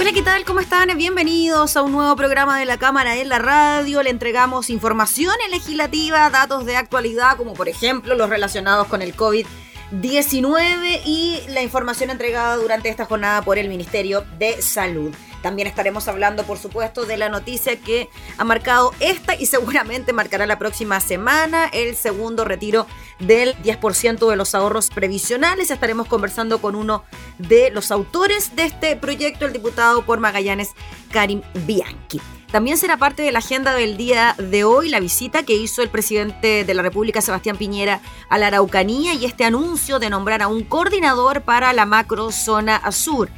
Hola, ¿qué tal? ¿Cómo están? Bienvenidos a un nuevo programa de la Cámara en la Radio. Le entregamos información legislativa, datos de actualidad, como por ejemplo los relacionados con el COVID-19 y la información entregada durante esta jornada por el Ministerio de Salud. También estaremos hablando, por supuesto, de la noticia que ha marcado esta y seguramente marcará la próxima semana el segundo retiro del 10% de los ahorros previsionales. Estaremos conversando con uno de los autores de este proyecto, el diputado por Magallanes, Karim Bianchi. También será parte de la agenda del día de hoy la visita que hizo el presidente de la República, Sebastián Piñera, a la Araucanía y este anuncio de nombrar a un coordinador para la macrozona sur.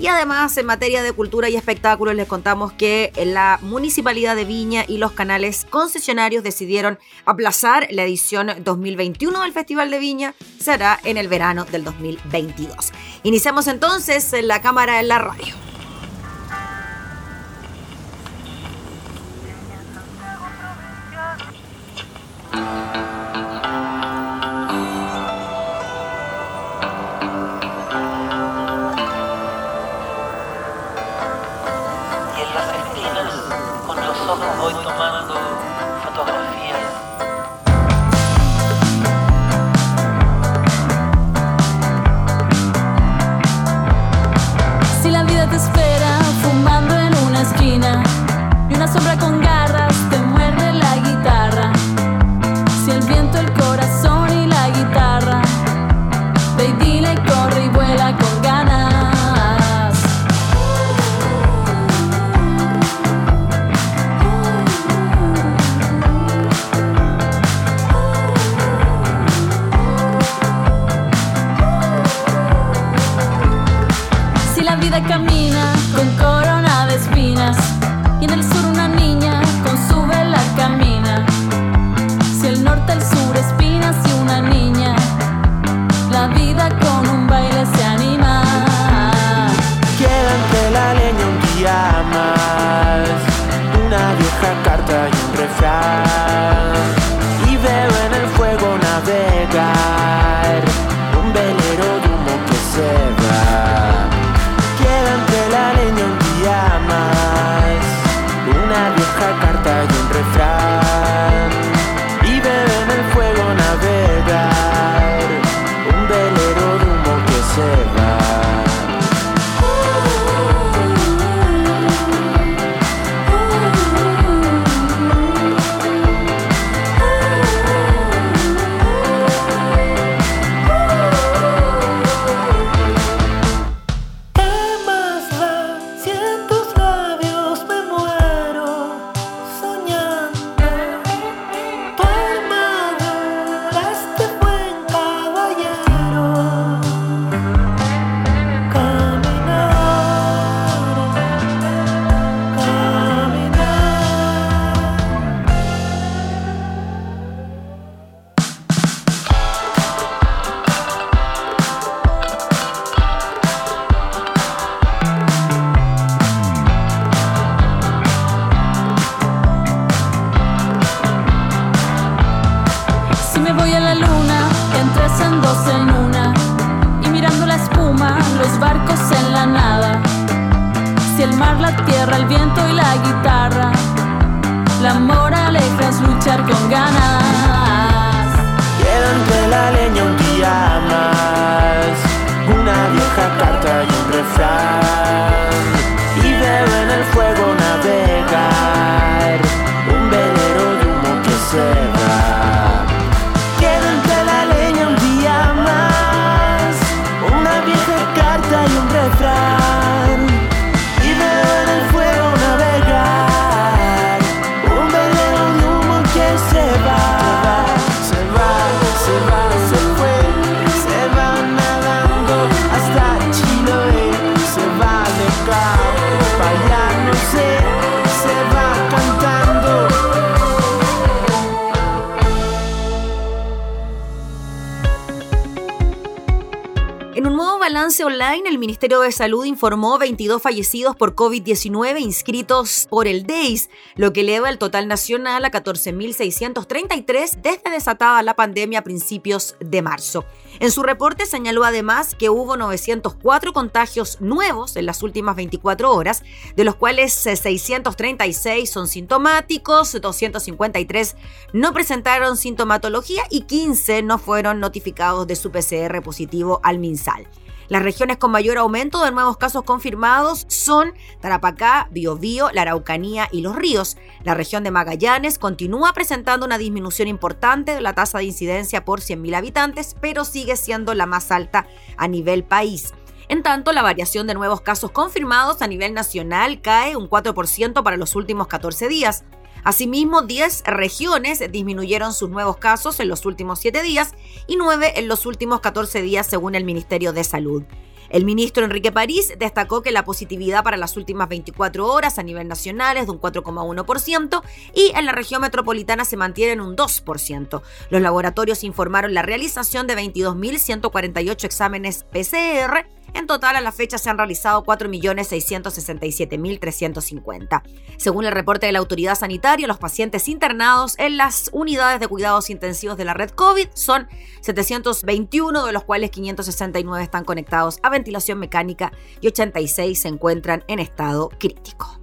Y además, en materia de cultura y espectáculos, les contamos que la Municipalidad de Viña y los canales concesionarios decidieron aplazar la edición 2021 del Festival de Viña. Será en el verano del 2022. Iniciamos entonces la cámara en la radio. это Ministerio de Salud informó 22 fallecidos por COVID-19 inscritos por el DEIS, lo que eleva el total nacional a 14.633 desde desatada la pandemia a principios de marzo. En su reporte señaló además que hubo 904 contagios nuevos en las últimas 24 horas, de los cuales 636 son sintomáticos, 253 no presentaron sintomatología y 15 no fueron notificados de su PCR positivo al MinSal. Las regiones con mayor aumento de nuevos casos confirmados son Tarapacá, Biobío, la Araucanía y Los Ríos. La región de Magallanes continúa presentando una disminución importante de la tasa de incidencia por 100.000 habitantes, pero sigue siendo la más alta a nivel país. En tanto, la variación de nuevos casos confirmados a nivel nacional cae un 4% para los últimos 14 días. Asimismo, 10 regiones disminuyeron sus nuevos casos en los últimos 7 días y 9 en los últimos 14 días según el Ministerio de Salud. El ministro Enrique París destacó que la positividad para las últimas 24 horas a nivel nacional es de un 4,1% y en la región metropolitana se mantiene en un 2%. Los laboratorios informaron la realización de 22.148 exámenes PCR en total, a la fecha se han realizado 4.667.350. Según el reporte de la autoridad sanitaria, los pacientes internados en las unidades de cuidados intensivos de la red COVID son 721, de los cuales 569 están conectados a ventilación mecánica y 86 se encuentran en estado crítico.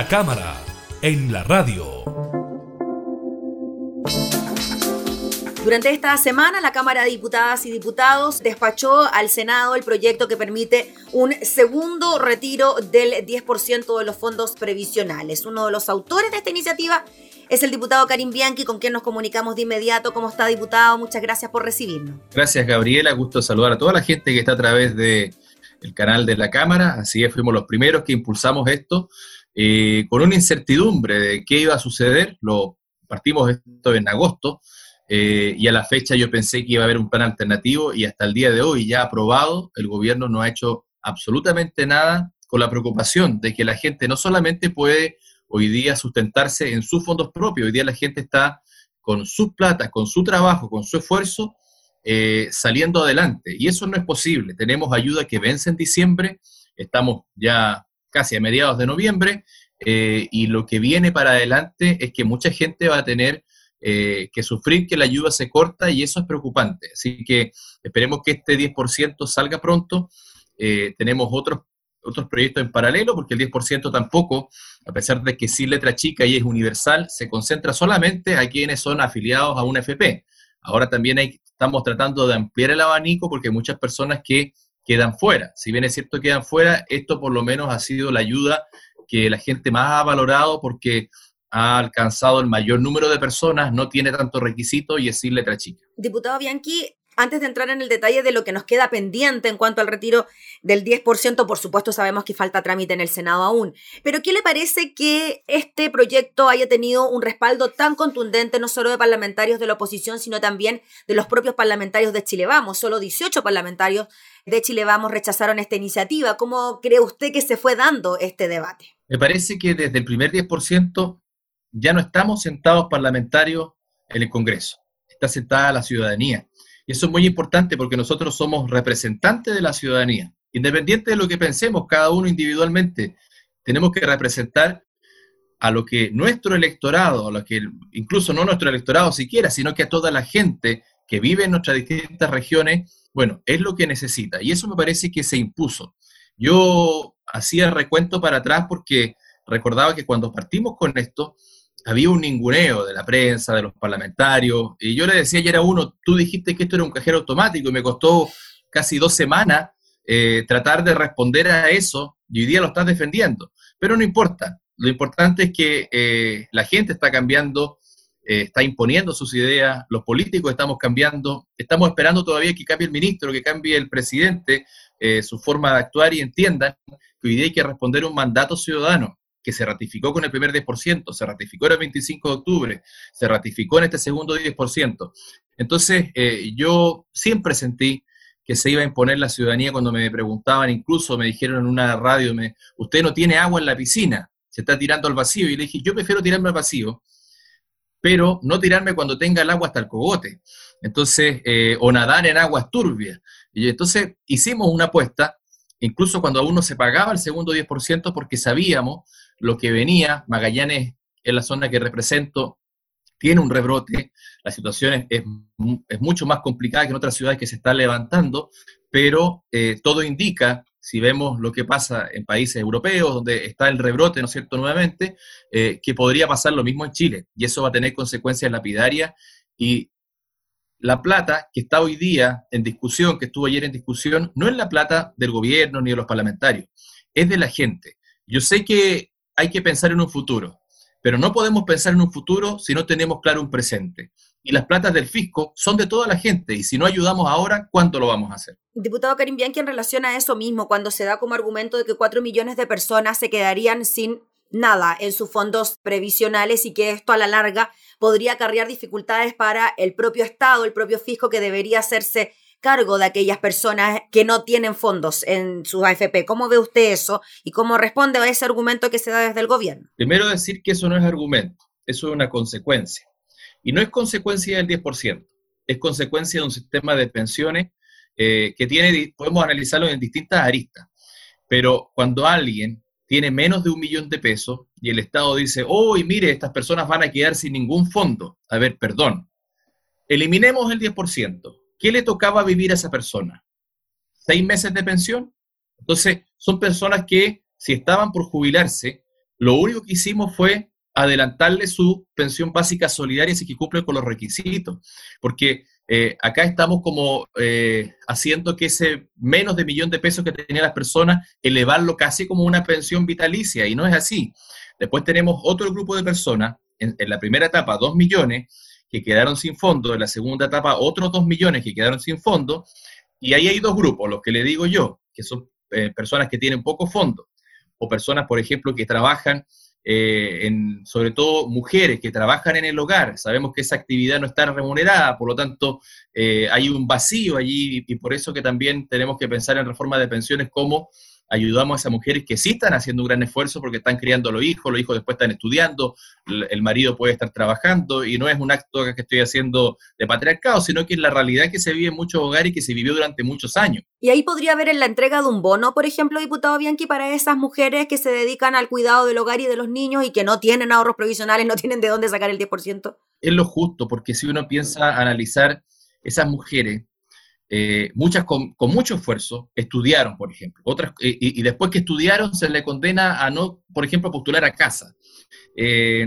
La cámara en la radio. Durante esta semana, la Cámara de Diputadas y Diputados despachó al Senado el proyecto que permite un segundo retiro del 10% de los fondos previsionales. Uno de los autores de esta iniciativa es el diputado Karim Bianchi, con quien nos comunicamos de inmediato. ¿Cómo está, diputado? Muchas gracias por recibirnos. Gracias, Gabriela. Gusto saludar a toda la gente que está a través del el canal de la Cámara. Así es, fuimos los primeros que impulsamos esto. Eh, con una incertidumbre de qué iba a suceder, lo partimos esto en agosto, eh, y a la fecha yo pensé que iba a haber un plan alternativo y hasta el día de hoy ya aprobado, el gobierno no ha hecho absolutamente nada con la preocupación de que la gente no solamente puede hoy día sustentarse en sus fondos propios, hoy día la gente está con sus platas, con su trabajo, con su esfuerzo, eh, saliendo adelante. Y eso no es posible. Tenemos ayuda que vence en diciembre, estamos ya casi a mediados de noviembre, eh, y lo que viene para adelante es que mucha gente va a tener eh, que sufrir que la ayuda se corta y eso es preocupante. Así que esperemos que este 10% salga pronto. Eh, tenemos otros, otros proyectos en paralelo porque el 10% tampoco, a pesar de que sí letra chica y es universal, se concentra solamente a quienes son afiliados a una FP. Ahora también hay, estamos tratando de ampliar el abanico porque hay muchas personas que quedan fuera. Si bien es cierto que quedan fuera, esto por lo menos ha sido la ayuda que la gente más ha valorado porque ha alcanzado el mayor número de personas, no tiene tanto requisito y es sin letra chica. Diputado Bianchi, antes de entrar en el detalle de lo que nos queda pendiente en cuanto al retiro del 10%, por supuesto sabemos que falta trámite en el Senado aún, pero ¿qué le parece que este proyecto haya tenido un respaldo tan contundente no solo de parlamentarios de la oposición, sino también de los propios parlamentarios de Chile Vamos? Solo 18 parlamentarios de Chile Vamos rechazaron esta iniciativa. ¿Cómo cree usted que se fue dando este debate? Me parece que desde el primer 10% ya no estamos sentados parlamentarios en el Congreso, está sentada la ciudadanía. Y eso es muy importante porque nosotros somos representantes de la ciudadanía. Independiente de lo que pensemos cada uno individualmente, tenemos que representar a lo que nuestro electorado, a lo que incluso no nuestro electorado siquiera, sino que a toda la gente que vive en nuestras distintas regiones, bueno, es lo que necesita. Y eso me parece que se impuso. Yo hacía recuento para atrás porque recordaba que cuando partimos con esto, había un ninguneo de la prensa, de los parlamentarios, y yo le decía ayer a uno, tú dijiste que esto era un cajero automático y me costó casi dos semanas eh, tratar de responder a eso y hoy día lo estás defendiendo. Pero no importa, lo importante es que eh, la gente está cambiando, eh, está imponiendo sus ideas, los políticos estamos cambiando, estamos esperando todavía que cambie el ministro, que cambie el presidente, su forma de actuar y entiendan que hoy día hay que responder un mandato ciudadano que se ratificó con el primer 10%, se ratificó el 25 de octubre, se ratificó en este segundo 10%. Entonces, eh, yo siempre sentí que se iba a imponer la ciudadanía cuando me preguntaban, incluso me dijeron en una radio, me, usted no tiene agua en la piscina, se está tirando al vacío. Y le dije, yo prefiero tirarme al vacío, pero no tirarme cuando tenga el agua hasta el cogote. Entonces, eh, o nadar en aguas turbias. Y entonces hicimos una apuesta, incluso cuando aún no se pagaba el segundo 10%, porque sabíamos lo que venía, Magallanes es la zona que represento, tiene un rebrote, la situación es, mucho más complicada que en otras ciudades que se están levantando, pero eh, todo indica, si vemos lo que pasa en países europeos, donde está el rebrote, ¿no es cierto?, nuevamente, eh, que podría pasar lo mismo en Chile, y eso va a tener consecuencias lapidarias, y la plata que está hoy día en discusión, que estuvo ayer en discusión, no es la plata del gobierno ni de los parlamentarios, es de la gente. Yo sé que hay que pensar en un futuro, pero no podemos pensar en un futuro si no tenemos claro un presente. Y las platas del fisco son de toda la gente y si no ayudamos ahora, ¿cuánto lo vamos a hacer? Diputado Karim Bianchi, en relación a eso mismo, cuando se da como argumento de que cuatro millones de personas se quedarían sin nada en sus fondos previsionales y que esto a la larga podría acarrear dificultades para el propio Estado, el propio fisco que debería hacerse cargo de aquellas personas que no tienen fondos en sus AFP. ¿Cómo ve usted eso y cómo responde a ese argumento que se da desde el gobierno? Primero decir que eso no es argumento, eso es una consecuencia. Y no es consecuencia del 10%, es consecuencia de un sistema de pensiones eh, que tiene, podemos analizarlo en distintas aristas. Pero cuando alguien tiene menos de un millón de pesos y el Estado dice, oh, mire, estas personas van a quedar sin ningún fondo. A ver, perdón, eliminemos el 10%. ¿qué le tocaba vivir a esa persona? ¿Seis meses de pensión? Entonces, son personas que, si estaban por jubilarse, lo único que hicimos fue adelantarle su pensión básica solidaria si cumple con los requisitos, porque eh, acá estamos como eh, haciendo que ese menos de millón de pesos que tenían las personas, elevarlo casi como una pensión vitalicia, y no es así. Después tenemos otro grupo de personas, en, la primera etapa dos millones, que quedaron sin fondo, en la segunda etapa otros dos millones que quedaron sin fondo, y ahí hay dos grupos, los que le digo yo, que son eh, personas que tienen poco fondo, o personas, por ejemplo, que trabajan eh, en, sobre todo mujeres que trabajan en el hogar. Sabemos que esa actividad no está remunerada, por lo tanto eh, hay un vacío allí y por eso que también tenemos que pensar en reforma de pensiones como ayudamos a esas mujeres que sí están haciendo un gran esfuerzo porque están criando a los hijos, los hijos después están estudiando, el marido puede estar trabajando y no es un acto que estoy haciendo de patriarcado, sino que es la realidad que se vive en muchos hogares y que se vivió durante muchos años. Y ahí podría haber en la entrega de un bono, por ejemplo, diputado Bianchi, para esas mujeres que se dedican al cuidado del hogar y de los niños y que no tienen ahorros provisionales, no tienen de dónde sacar el 10%. Es lo justo, porque si uno piensa analizar esas mujeres eh, muchas con, mucho esfuerzo estudiaron, por ejemplo, otras, y, después que estudiaron se les condena a no, por ejemplo, postular a casa. Eh,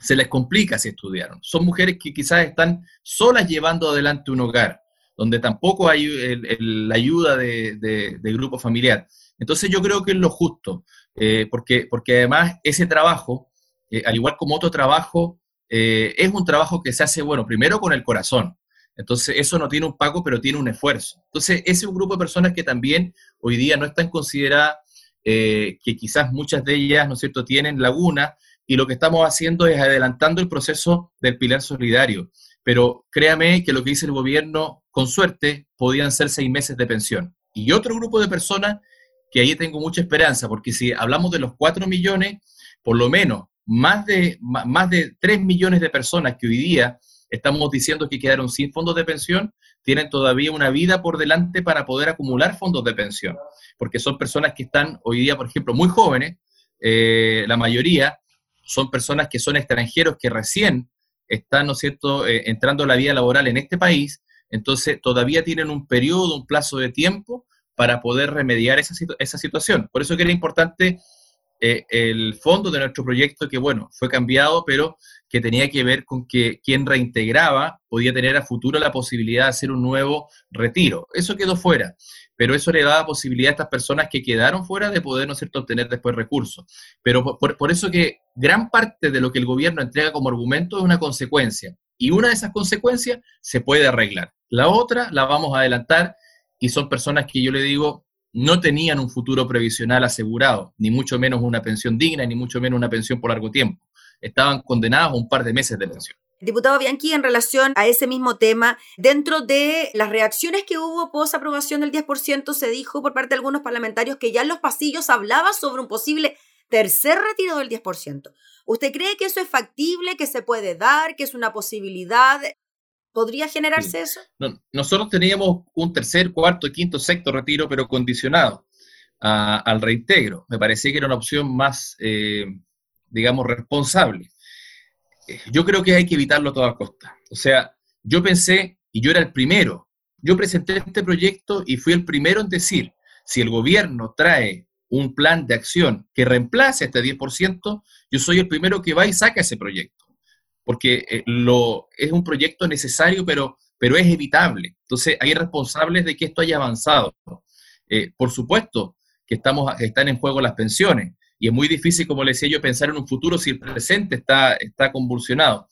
se les complica si estudiaron. Son mujeres que quizás están solas llevando adelante un hogar, donde tampoco hay la ayuda de, grupo familiar. Entonces yo creo que es lo justo, eh, porque, porque además ese trabajo, al igual como otro trabajo, es un trabajo que se hace, bueno, primero con el corazón, entonces, eso no tiene un pago, pero tiene un esfuerzo. Entonces, ese es un grupo de personas que también hoy día no están consideradas, eh, que quizás muchas de ellas, ¿no es cierto?, tienen laguna, y lo que estamos haciendo es adelantando el proceso del pilar solidario. Pero créame que lo que dice el gobierno, con suerte, podían ser seis meses de pensión. Y otro grupo de personas que ahí tengo mucha esperanza, porque si hablamos de los cuatro millones, por lo menos más de, más de 3 millones de personas que hoy día estamos diciendo que quedaron sin fondos de pensión, tienen todavía una vida por delante para poder acumular fondos de pensión, porque son personas que están hoy día, por ejemplo, muy jóvenes, eh, la mayoría son personas que son extranjeros que recién están, ¿no es cierto?, eh, entrando a la vida laboral en este país, entonces todavía tienen un periodo, un plazo de tiempo para poder remediar esa, esa situación. Por eso que era importante eh, el fondo de nuestro proyecto, que bueno, fue cambiado, pero que tenía que ver con que quien reintegraba podía tener a futuro la posibilidad de hacer un nuevo retiro. Eso quedó fuera, pero eso le daba posibilidad a estas personas que quedaron fuera de poder, ¿no obtener después recursos. Pero por, eso que gran parte de lo que el gobierno entrega como argumento es una consecuencia, y una de esas consecuencias se puede arreglar. La otra la vamos a adelantar y son personas que yo le digo no tenían un futuro previsional asegurado, ni mucho menos una pensión digna, ni mucho menos una pensión por largo tiempo estaban condenados a un par de meses de pensión. Diputado Bianchi, en relación a ese mismo tema, dentro de las reacciones que hubo post aprobación del 10%, se dijo por parte de algunos parlamentarios que ya en los pasillos hablaba sobre un posible tercer retiro del 10%. ¿Usted cree que eso es factible, que se puede dar, que es una posibilidad? ¿Podría generarse eso? nosotros teníamos un tercer, cuarto, quinto, sexto retiro, pero condicionado al reintegro. Me parecía que era una opción más, eh, digamos, responsable. Eh, yo creo que hay que evitarlo a toda costa. O sea, yo pensé, y yo era el primero, yo presenté este proyecto y fui el primero en decir, si el gobierno trae un plan de acción que reemplace este 10%, yo soy el primero que va y saca ese proyecto, porque eh, lo, es un proyecto necesario, pero, pero es evitable. Entonces, hay responsables de que esto haya avanzado. Eh, por supuesto que estamos, están en juego las pensiones, y es muy difícil, como le decía yo, pensar en un futuro si el presente está, está convulsionado.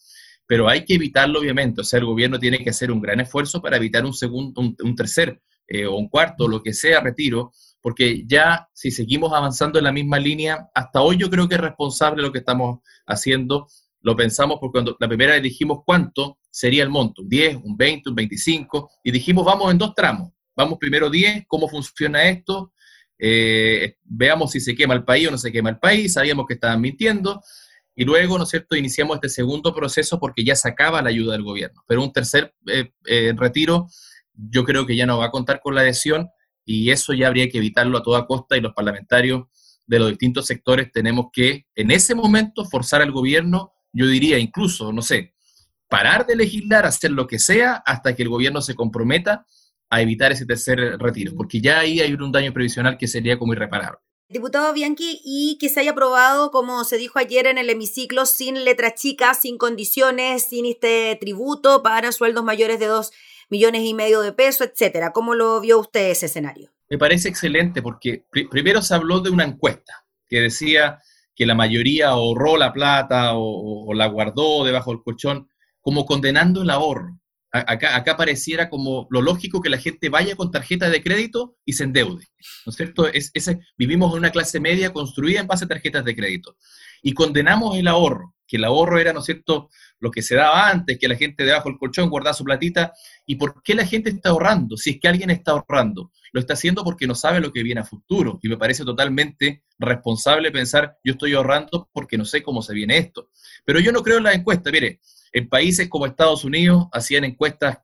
Pero hay que evitarlo, obviamente. O sea, el gobierno tiene que hacer un gran esfuerzo para evitar un segundo, un, tercer eh, o un cuarto, lo que sea, retiro, porque ya si seguimos avanzando en la misma línea, hasta hoy yo creo que es responsable lo que estamos haciendo. Lo pensamos porque cuando la primera vez dijimos cuánto sería el monto, un 10, un 20, un 25, y dijimos vamos en dos tramos. Vamos primero 10, cómo funciona esto, eh, veamos si se quema el país o no se quema el país, sabíamos que estaban mintiendo, y luego, ¿no es cierto?, iniciamos este segundo proceso porque ya sacaba la ayuda del gobierno. Pero un tercer eh, eh, retiro, yo creo que ya no va a contar con la adhesión y eso ya habría que evitarlo a toda costa y los parlamentarios de los distintos sectores tenemos que, en ese momento, forzar al gobierno, yo diría incluso, no sé, parar de legislar, hacer lo que sea hasta que el gobierno se comprometa a evitar ese tercer retiro, porque ya ahí hay un daño previsional que sería como irreparable. Diputado Bianchi, y que se haya aprobado, como se dijo ayer en el hemiciclo, sin letra chica, sin condiciones, sin este tributo para sueldos mayores de dos millones y medio de pesos, etcétera. ¿Cómo lo vio usted ese escenario? Me parece excelente porque primero se habló de una encuesta que decía que la mayoría ahorró la plata o, la guardó debajo del colchón, como condenando el ahorro. Acá, acá, pareciera como lo lógico que la gente vaya con tarjeta de crédito y se endeude, ¿no es cierto? Vivimos en una clase media construida en base a tarjetas de crédito y condenamos el ahorro, que el ahorro era, ¿no es cierto?, lo que se daba antes, que la gente debajo del colchón guardaba su platita. ¿Y por qué la gente está ahorrando? Si es que alguien está ahorrando, lo está haciendo porque no sabe lo que viene a futuro. Y me parece totalmente responsable pensar, yo estoy ahorrando porque no sé cómo se viene esto. Pero yo no creo en la encuesta. Mire, en países como Estados Unidos hacían encuestas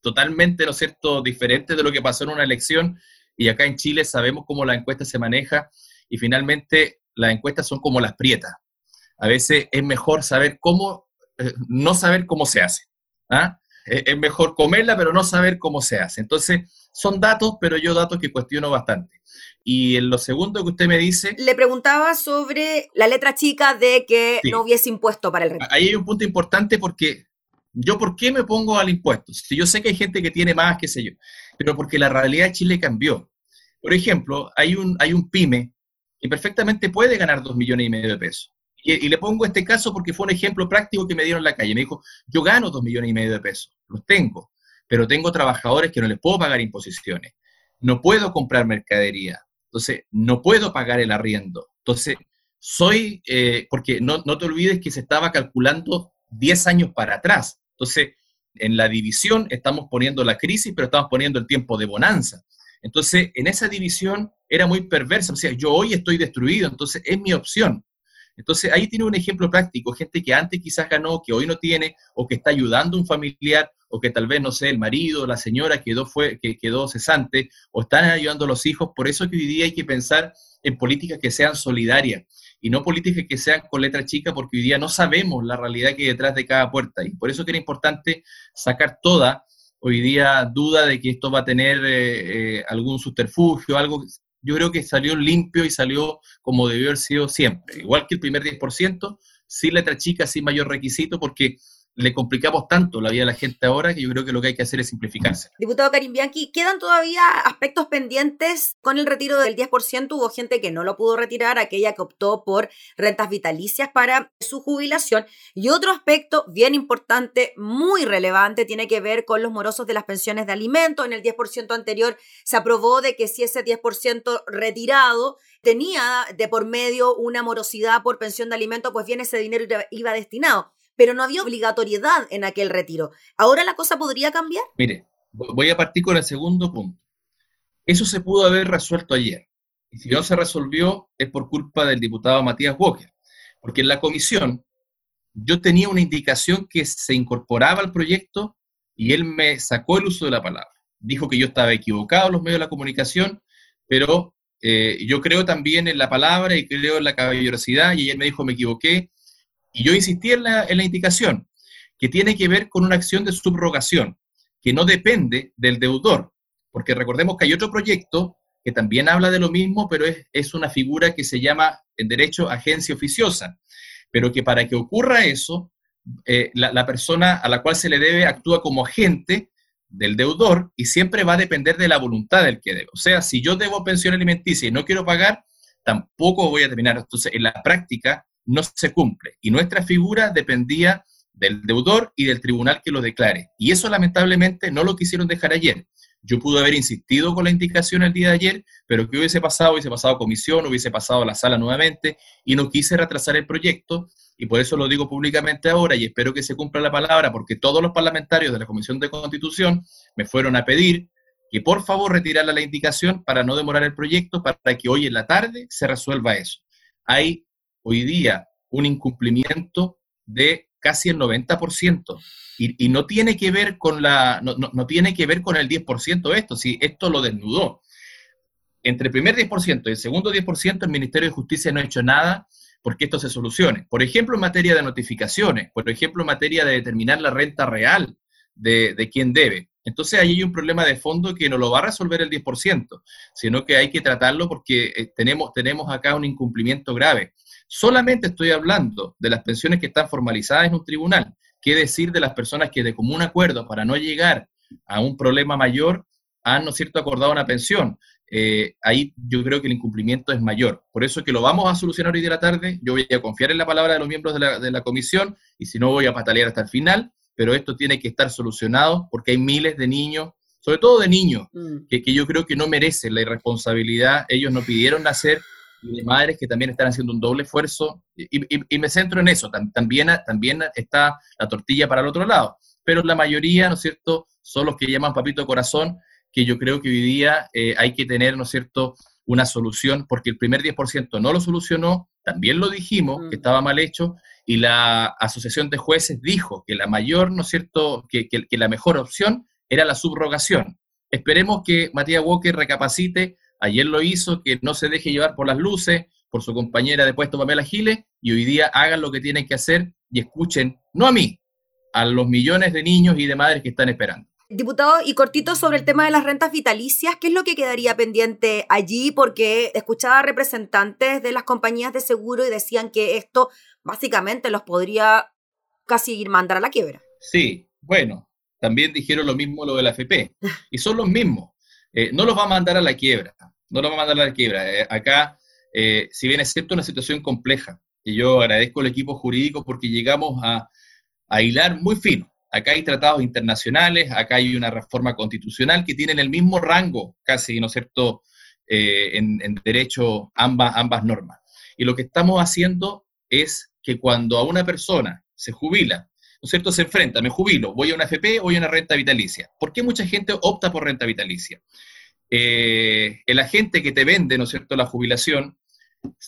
totalmente, ¿no es cierto?, diferentes de lo que pasó en una elección. Y acá en Chile sabemos cómo la encuesta se maneja. Y finalmente las encuestas son como las prietas. A veces es mejor saber cómo, eh, no saber cómo se hace. ¿ah? Es mejor comerla, pero no saber cómo se hace. Entonces, son datos, pero yo datos que cuestiono bastante. Y en lo segundo que usted me dice... Le preguntaba sobre la letra chica de que no hubiese impuesto para el retiro. Ahí hay un punto importante porque yo, ¿por qué me pongo al impuesto? Si yo sé que hay gente que tiene más, qué sé yo, pero porque la realidad de Chile cambió. Por ejemplo, hay un, hay un pyme que perfectamente puede ganar dos millones y medio de pesos. Y, le pongo este caso porque fue un ejemplo práctico que me dieron en la calle. Me dijo, yo gano dos millones y medio de pesos, los tengo, pero tengo trabajadores que no les puedo pagar imposiciones. No puedo comprar mercadería. Entonces, no puedo pagar el arriendo. Entonces, soy, eh, porque no, no te olvides que se estaba calculando 10 años para atrás. Entonces, en la división estamos poniendo la crisis, pero estamos poniendo el tiempo de bonanza. Entonces, en esa división era muy perversa. O sea, yo hoy estoy destruido, entonces es mi opción. Entonces, ahí tiene un ejemplo práctico, gente que antes quizás ganó, que hoy no tiene, o que está ayudando a un familiar, o que tal vez, no sé, el marido, la señora quedó, fue, que quedó cesante, o están ayudando a los hijos. Por eso que hoy día hay que pensar en políticas que sean solidarias y no políticas que sean con letra chica, porque hoy día no sabemos la realidad que hay detrás de cada puerta. Y por eso que era importante sacar toda, hoy día, duda de que esto va a tener eh, eh, algún subterfugio, algo yo creo que salió limpio y salió como debió haber sido siempre. Igual que el primer 10%, sin letra chica, sin mayor requisito, porque le complicamos tanto la vida a la gente ahora que yo creo que lo que hay que hacer es simplificarse. Diputado Karim Bianchi, ¿quedan todavía aspectos pendientes con el retiro del 10%? Hubo gente que no lo pudo retirar, aquella que optó por rentas vitalicias para su jubilación. Y otro aspecto bien importante, muy relevante, tiene que ver con los morosos de las pensiones de alimentos. En el 10% anterior se aprobó de que si ese 10% retirado tenía de por medio una morosidad por pensión de alimentos, pues bien ese dinero iba destinado pero no había obligatoriedad en aquel retiro. ¿Ahora la cosa podría cambiar? Mire, voy a partir con el segundo punto. Eso se pudo haber resuelto ayer. Y si no se resolvió es por culpa del diputado Matías Walker. Porque en la comisión yo tenía una indicación que se incorporaba al proyecto y él me sacó el uso de la palabra. Dijo que yo estaba equivocado en los medios de la comunicación, pero eh, yo creo también en la palabra y creo en la caballerosidad y él me dijo me equivoqué y yo insistí en la, indicación, que tiene que ver con una acción de subrogación, que no depende del deudor, porque recordemos que hay otro proyecto que también habla de lo mismo, pero es, una figura que se llama en derecho agencia oficiosa, pero que para que ocurra eso, eh, la, la, persona a la cual se le debe actúa como agente del deudor y siempre va a depender de la voluntad del que debe. O sea, si yo debo pensión alimenticia y no quiero pagar, tampoco voy a terminar. Entonces, en la práctica, no se cumple. Y nuestra figura dependía del deudor y del tribunal que lo declare. Y eso lamentablemente no lo quisieron dejar ayer. Yo pude haber insistido con la indicación el día de ayer, pero que hubiese pasado, hubiese pasado comisión, hubiese pasado a la sala nuevamente, y no quise retrasar el proyecto, y por eso lo digo públicamente ahora, y espero que se cumpla la palabra, porque todos los parlamentarios de la Comisión de Constitución me fueron a pedir que por favor retirara la indicación para no demorar el proyecto, para que hoy en la tarde se resuelva eso. Hay hoy día un incumplimiento de casi el 90%. Y, y no tiene que ver con la, no, no, tiene que ver con el 10% esto, si esto lo desnudó. Entre el primer 10% y el segundo 10%, el Ministerio de Justicia no ha hecho nada porque esto se solucione. Por ejemplo, en materia de notificaciones, por ejemplo, en materia de determinar la renta real de, de quién debe. Entonces ahí hay un problema de fondo que no lo va a resolver el 10%, sino que hay que tratarlo porque eh, tenemos, tenemos acá un incumplimiento grave. Solamente estoy hablando de las pensiones que están formalizadas en un tribunal. ¿Qué decir de las personas que de común acuerdo para no llegar a un problema mayor han, ¿no es cierto?, acordado una pensión? Eh, ahí yo creo que el incumplimiento es mayor. Por eso es que lo vamos a solucionar hoy de la tarde. Yo voy a confiar en la palabra de los miembros de la, de la comisión y si no voy a patalear hasta el final pero esto tiene que estar solucionado porque hay miles de niños, sobre todo de niños, mm. que, yo creo que no merecen la irresponsabilidad, ellos no pidieron nacer, y de madres que también están haciendo un doble esfuerzo, y, me centro en eso, también, también está la tortilla para el otro lado, pero la mayoría, ¿no es cierto?, son los que llaman papito corazón, que yo creo que hoy día eh, hay que tener, ¿no es cierto?, una solución, porque el primer 10% no lo solucionó, también lo dijimos, que estaba mal hecho, y la Asociación de Jueces dijo que la mayor, ¿no es cierto?, que, la mejor opción era la subrogación. Esperemos que Matías Walker recapacite, ayer lo hizo, que no se deje llevar por las luces, por su compañera de puesto Pamela Giles, y hoy día hagan lo que tienen que hacer y escuchen, no a mí, a los millones de niños y de madres que están esperando. Diputado, y cortito sobre el tema de las rentas vitalicias, ¿qué es lo que quedaría pendiente allí? Porque escuchaba representantes de las compañías de seguro y decían que esto básicamente los podría casi ir mandar a la quiebra. Sí, bueno, también dijeron lo mismo lo de la FP, y son los mismos. Eh, no los va a mandar a la quiebra, no los va a mandar a la quiebra. Eh, acá, eh, si bien es cierto, una situación compleja, y yo agradezco al equipo jurídico porque llegamos a, a hilar muy fino Acá hay tratados internacionales, acá hay una reforma constitucional que tienen el mismo rango, casi, ¿no es cierto?, en, derecho ambas normas. Y lo que estamos haciendo es que cuando a una persona se jubila, ¿no es cierto?, se enfrenta, me jubilo, voy a una FP, voy a una renta vitalicia. ¿Por qué mucha gente opta por renta vitalicia? Eh, el agente que te vende, ¿no es cierto?, la jubilación,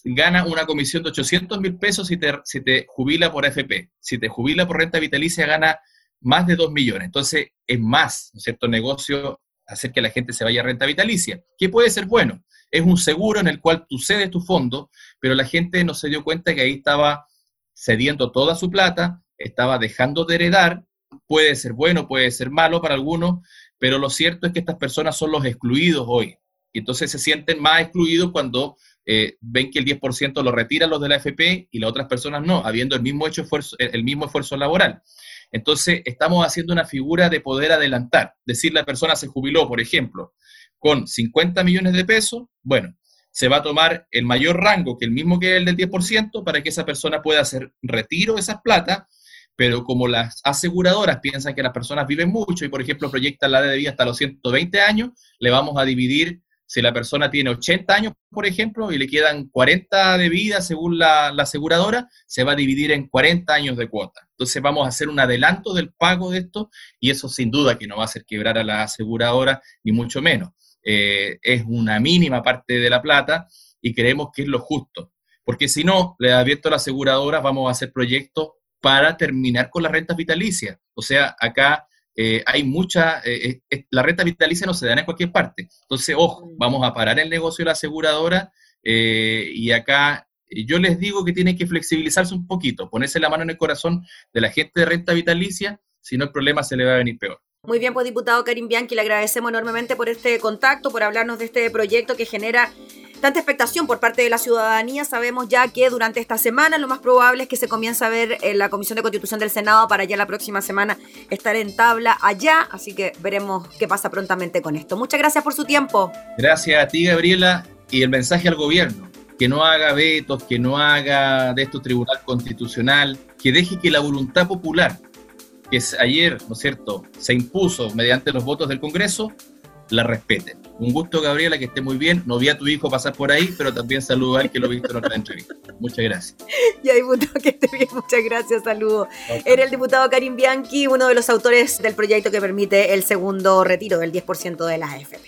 gana una comisión de 800 mil pesos si te, si te jubila por FP. Si te jubila por renta vitalicia, gana más de 2 millones. Entonces, es más, ¿no es cierto?, negocio hacer que la gente se vaya a renta vitalicia, que puede ser bueno. Es un seguro en el cual tú cedes tu fondo, pero la gente no se dio cuenta que ahí estaba cediendo toda su plata, estaba dejando de heredar, puede ser bueno, puede ser malo para algunos, pero lo cierto es que estas personas son los excluidos hoy. Y entonces se sienten más excluidos cuando eh, ven que el 10% lo retiran los de la FP y las otras personas no, habiendo el mismo, hecho esfuerzo, el mismo esfuerzo laboral. Entonces, estamos haciendo una figura de poder adelantar. Decir, la persona se jubiló, por ejemplo, con 50 millones de pesos, bueno, se va a tomar el mayor rango que el mismo que el del 10% para que esa persona pueda hacer retiro de esas plata, pero como las aseguradoras piensan que las personas viven mucho y, por ejemplo, proyectan la de vida hasta los 120 años, le vamos a dividir si la persona tiene 80 años, por ejemplo, y le quedan 40 de vida según la, aseguradora, se va a dividir en 40 años de cuota. Entonces vamos a hacer un adelanto del pago de esto y eso sin duda que no va a hacer quebrar a la aseguradora, ni mucho menos. Eh, es una mínima parte de la plata y creemos que es lo justo. Porque si no, le abierto a la aseguradora, vamos a hacer proyectos para terminar con las rentas vitalicias. O sea, acá eh, hay mucha, eh, eh, la renta vitalicia no se da en cualquier parte. Entonces, ojo, mm. vamos a parar el negocio de la aseguradora y acá yo les digo que tienen que flexibilizarse un poquito, ponerse la mano en el corazón de la gente de renta vitalicia, si no el problema se le va a venir peor. Muy bien, pues diputado Karim Bianchi, le agradecemos enormemente por este contacto, por hablarnos de este proyecto que genera tanta expectación por parte de la ciudadanía. Sabemos ya que durante esta semana lo más probable es que se comience a ver en la Comisión de Constitución del Senado para ya la próxima semana estar en tabla allá. Así que veremos qué pasa prontamente con esto. Muchas gracias por su tiempo. Gracias a ti, Gabriela, y el mensaje al gobierno. Que no haga vetos, que no haga de esto tribunal constitucional, que deje que la voluntad popular, que ayer, ¿no es cierto?, se impuso mediante los votos del Congreso, la respeten. Un gusto, Gabriela, que esté muy bien. No vi a tu hijo pasar por ahí, pero también saludo a él que lo he visto en otra entrevista. Muchas gracias. Ya, diputado, que esté bien. Muchas gracias. Saludo. Era el diputado Karim Bianchi, uno de los autores del proyecto que permite el segundo retiro del 10% de la AFP.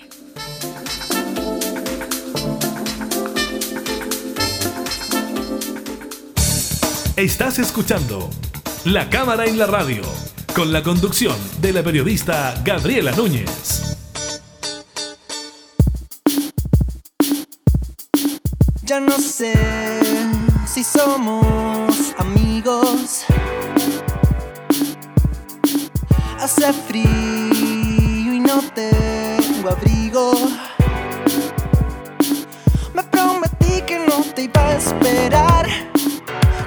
Estás escuchando La Cámara en la Radio, con la conducción de la periodista Gabriela Núñez. Ya no sé si somos amigos. Hace frío no tengo abrigo. Me prometí que no te iba a esperar,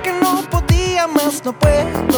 que no podía más, no puedo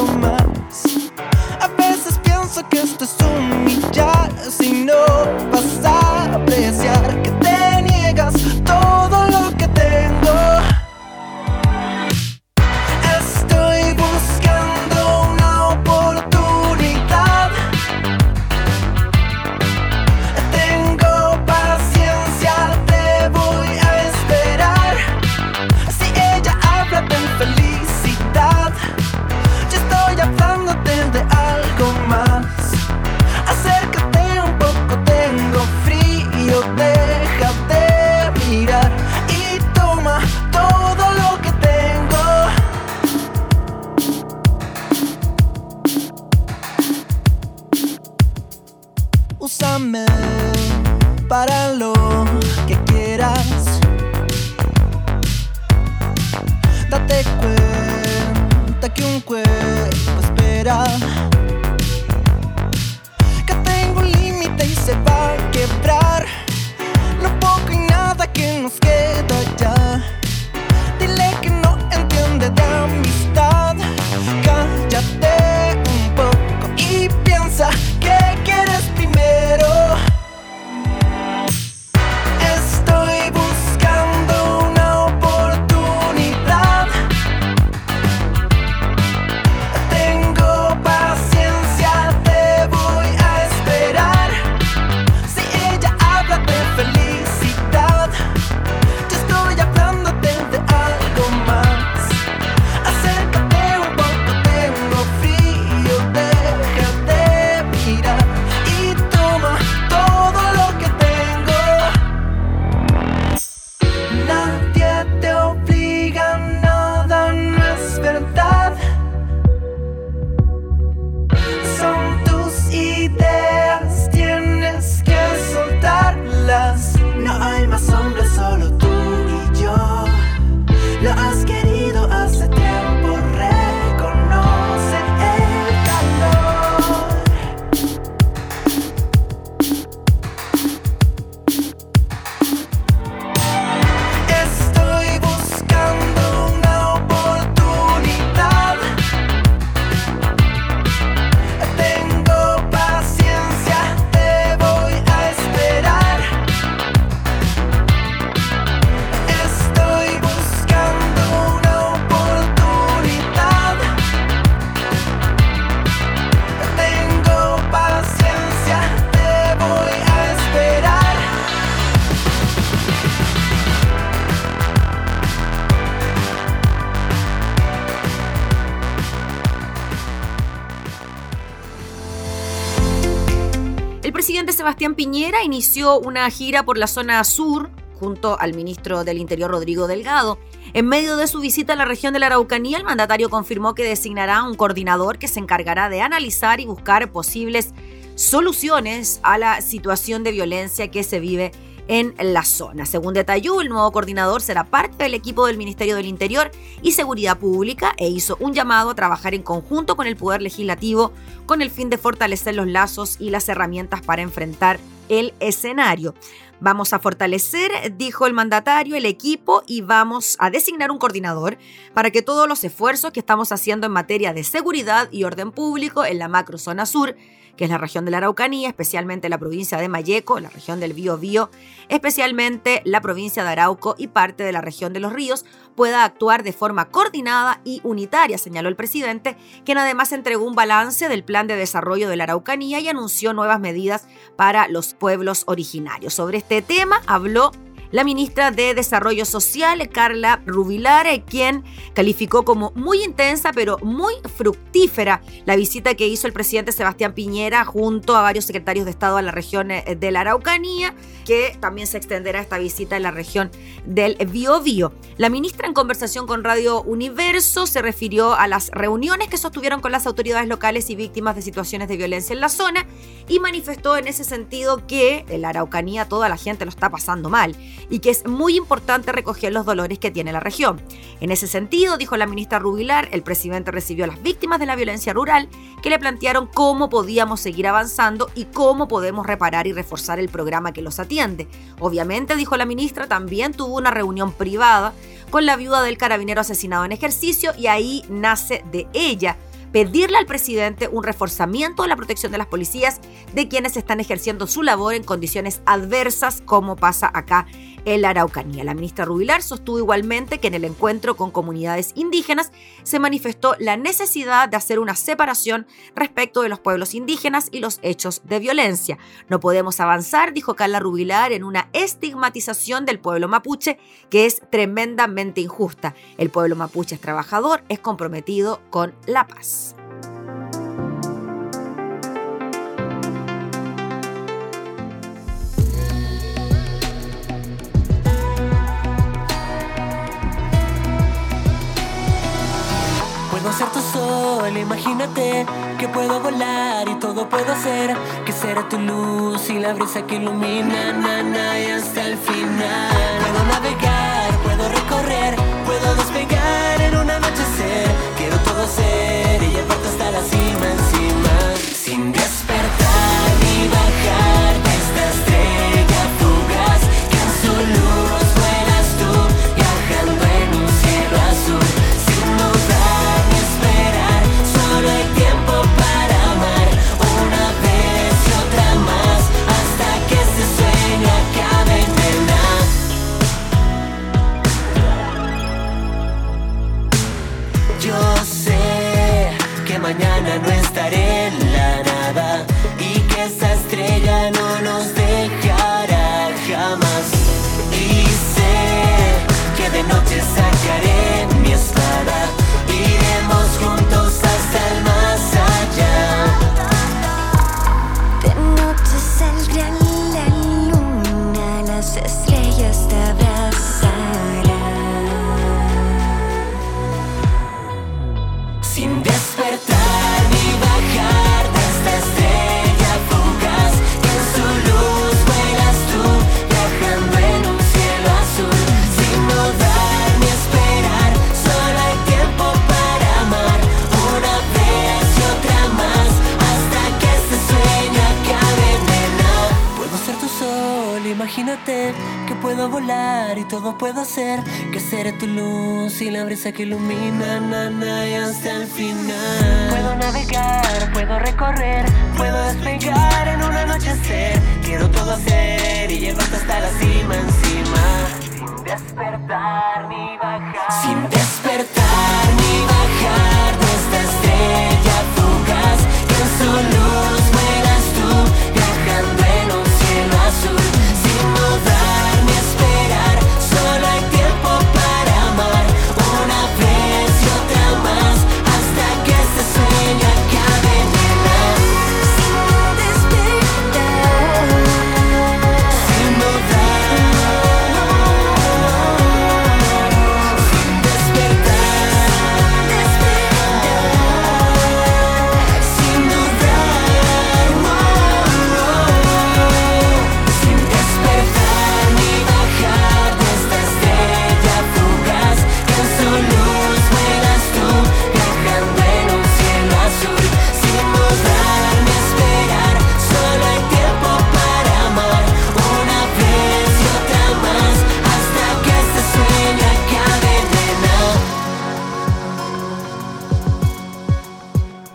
Sebastián Piñera inició una gira por la zona sur junto al ministro del Interior Rodrigo Delgado. En medio de su visita a la región de la Araucanía, el mandatario confirmó que designará un coordinador que se encargará de analizar y buscar posibles soluciones a la situación de violencia que se vive en la zona. Según detalló, el nuevo coordinador será parte del equipo del Ministerio del Interior y Seguridad Pública e hizo un llamado a trabajar en conjunto con el Poder Legislativo con el fin de fortalecer los lazos y las herramientas para enfrentar el escenario. Vamos a fortalecer, dijo el mandatario, el equipo y vamos a designar un coordinador para que todos los esfuerzos que estamos haciendo en materia de seguridad y orden público en la macrozona sur que es la región de la Araucanía, especialmente la provincia de Mayeco, la región del Biobío, especialmente la provincia de Arauco y parte de la región de los ríos, pueda actuar de forma coordinada y unitaria, señaló el presidente, quien además entregó un balance del plan de desarrollo de la Araucanía y anunció nuevas medidas para los pueblos originarios. Sobre este tema habló la ministra de Desarrollo Social, Carla Rubilar, quien calificó como muy intensa pero muy fructífera la visita que hizo el presidente Sebastián Piñera junto a varios secretarios de Estado a la región de la Araucanía, que también se extenderá esta visita en la región del Biobío. La ministra en conversación con Radio Universo se refirió a las reuniones que sostuvieron con las autoridades locales y víctimas de situaciones de violencia en la zona y manifestó en ese sentido que en la Araucanía toda la gente lo está pasando mal y que es muy importante recoger los dolores que tiene la región. En ese sentido, dijo la ministra Rubilar, el presidente recibió a las víctimas de la violencia rural que le plantearon cómo podíamos seguir avanzando y cómo podemos reparar y reforzar el programa que los atiende. Obviamente, dijo la ministra, también tuvo una reunión privada con la viuda del carabinero asesinado en ejercicio y ahí nace de ella pedirle al presidente un reforzamiento de la protección de las policías de quienes están ejerciendo su labor en condiciones adversas como pasa acá en la Araucanía. La ministra Rubilar sostuvo igualmente que en el encuentro con comunidades indígenas se manifestó la necesidad de hacer una separación respecto de los pueblos indígenas y los hechos de violencia. No podemos avanzar, dijo Carla Rubilar, en una estigmatización del pueblo mapuche que es tremendamente injusta. El pueblo mapuche es trabajador, es comprometido con la paz. Ser tu sol, imagínate que puedo volar y todo puedo hacer. Que será tu luz y la brisa que ilumina, na, y hasta el final. Puedo navegar, imagínate que puedo volar y todo puedo hacer que seré tu luz y la brisa que ilumina na, y hasta el final. Puedo navegar puedo recorrer puedo despegar en un anochecer. Quiero todo hacer y llevarte hasta la cima encima. Sin despertar ni bajar. Sin despertar ni bajar de esta estrella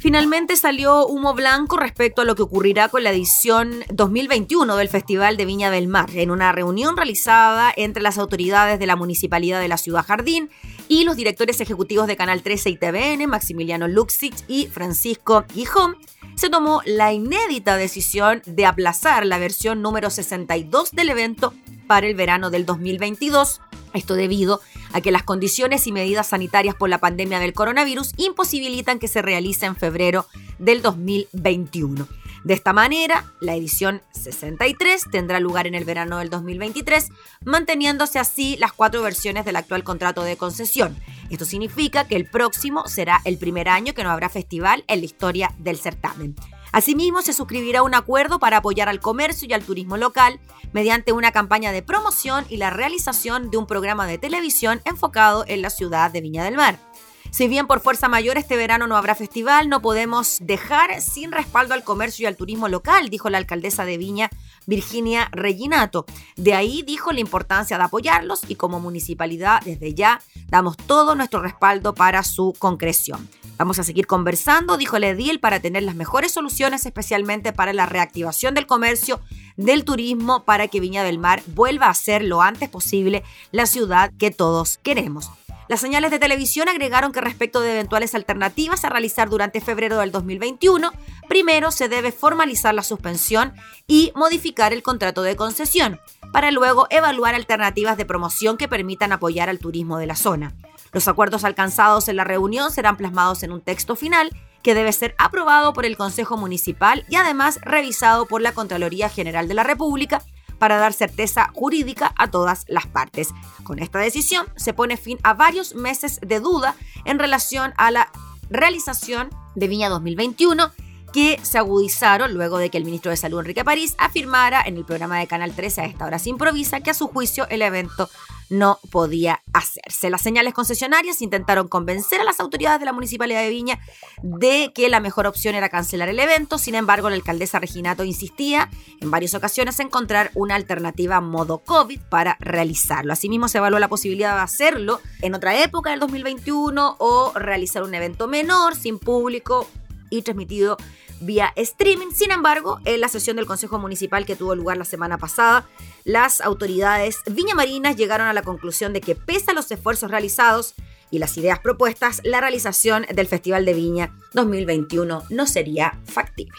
Finalmente salió humo blanco respecto a lo que ocurrirá con la edición 2021 del Festival de Viña del Mar, en una reunión realizada entre las autoridades de la Municipalidad de la Ciudad Jardín y los directores ejecutivos de Canal 13 y TVN, Maximiliano Luxich y Francisco Gijón, se tomó la inédita decisión de aplazar la versión número 62 del evento para el verano del 2022. Esto debido a que las condiciones y medidas sanitarias por la pandemia del coronavirus imposibilitan que se realice en febrero del 2021. De esta manera, la edición 63 tendrá lugar en el verano del 2023, manteniéndose así las cuatro versiones del actual contrato de concesión. Esto significa que el próximo será el primer año que no habrá festival en la historia del certamen. Asimismo, se suscribirá un acuerdo para apoyar al comercio y al turismo local mediante una campaña de promoción y la realización de un programa de televisión enfocado en la ciudad de Viña del Mar. Si bien por fuerza mayor este verano no habrá festival, no podemos dejar sin respaldo al comercio y al turismo local, dijo la alcaldesa de Viña, Virginia Reginato. De ahí dijo la importancia de apoyarlos y como municipalidad desde ya damos todo nuestro respaldo para su concreción. Vamos a seguir conversando, dijo el edil, para tener las mejores soluciones, especialmente para la reactivación del comercio, del turismo, para que Viña del Mar vuelva a ser lo antes posible la ciudad que todos queremos. Las señales de televisión agregaron que respecto de eventuales alternativas a realizar durante febrero del 2021, primero se debe formalizar la suspensión y modificar el contrato de concesión, para luego evaluar alternativas de promoción que permitan apoyar al turismo de la zona. Los acuerdos alcanzados en la reunión serán plasmados en un texto final que debe ser aprobado por el Consejo Municipal y además revisado por la Contraloría General de la República para dar certeza jurídica a todas las partes. Con esta decisión se pone fin a varios meses de duda en relación a la realización de Viña 2021 que se agudizaron luego de que el ministro de Salud Enrique París afirmara en el programa de Canal 13 a esta hora se improvisa que a su juicio el evento no podía hacerse. Las señales concesionarias intentaron convencer a las autoridades de la Municipalidad de Viña de que la mejor opción era cancelar el evento, sin embargo la alcaldesa Reginato insistía en varias ocasiones en encontrar una alternativa modo COVID para realizarlo. Asimismo se evaluó la posibilidad de hacerlo en otra época del 2021 o realizar un evento menor, sin público y transmitido vía streaming. Sin embargo, en la sesión del Consejo Municipal que tuvo lugar la semana pasada, las autoridades viñamarinas llegaron a la conclusión de que pese a los esfuerzos realizados y las ideas propuestas, la realización del Festival de Viña 2021 no sería factible.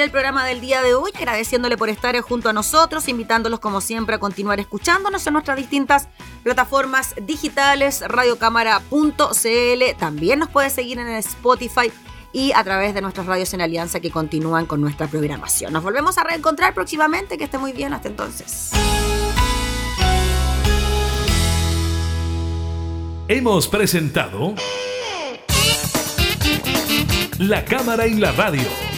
El programa del día de hoy, agradeciéndole por estar junto a nosotros, invitándolos como siempre a continuar escuchándonos en nuestras distintas plataformas digitales, radiocámara.cl. También nos puede seguir en Spotify y a través de nuestras radios en alianza que continúan con nuestra programación. Nos volvemos a reencontrar próximamente, que esté muy bien, hasta entonces. Hemos presentado La Cámara y la Radio.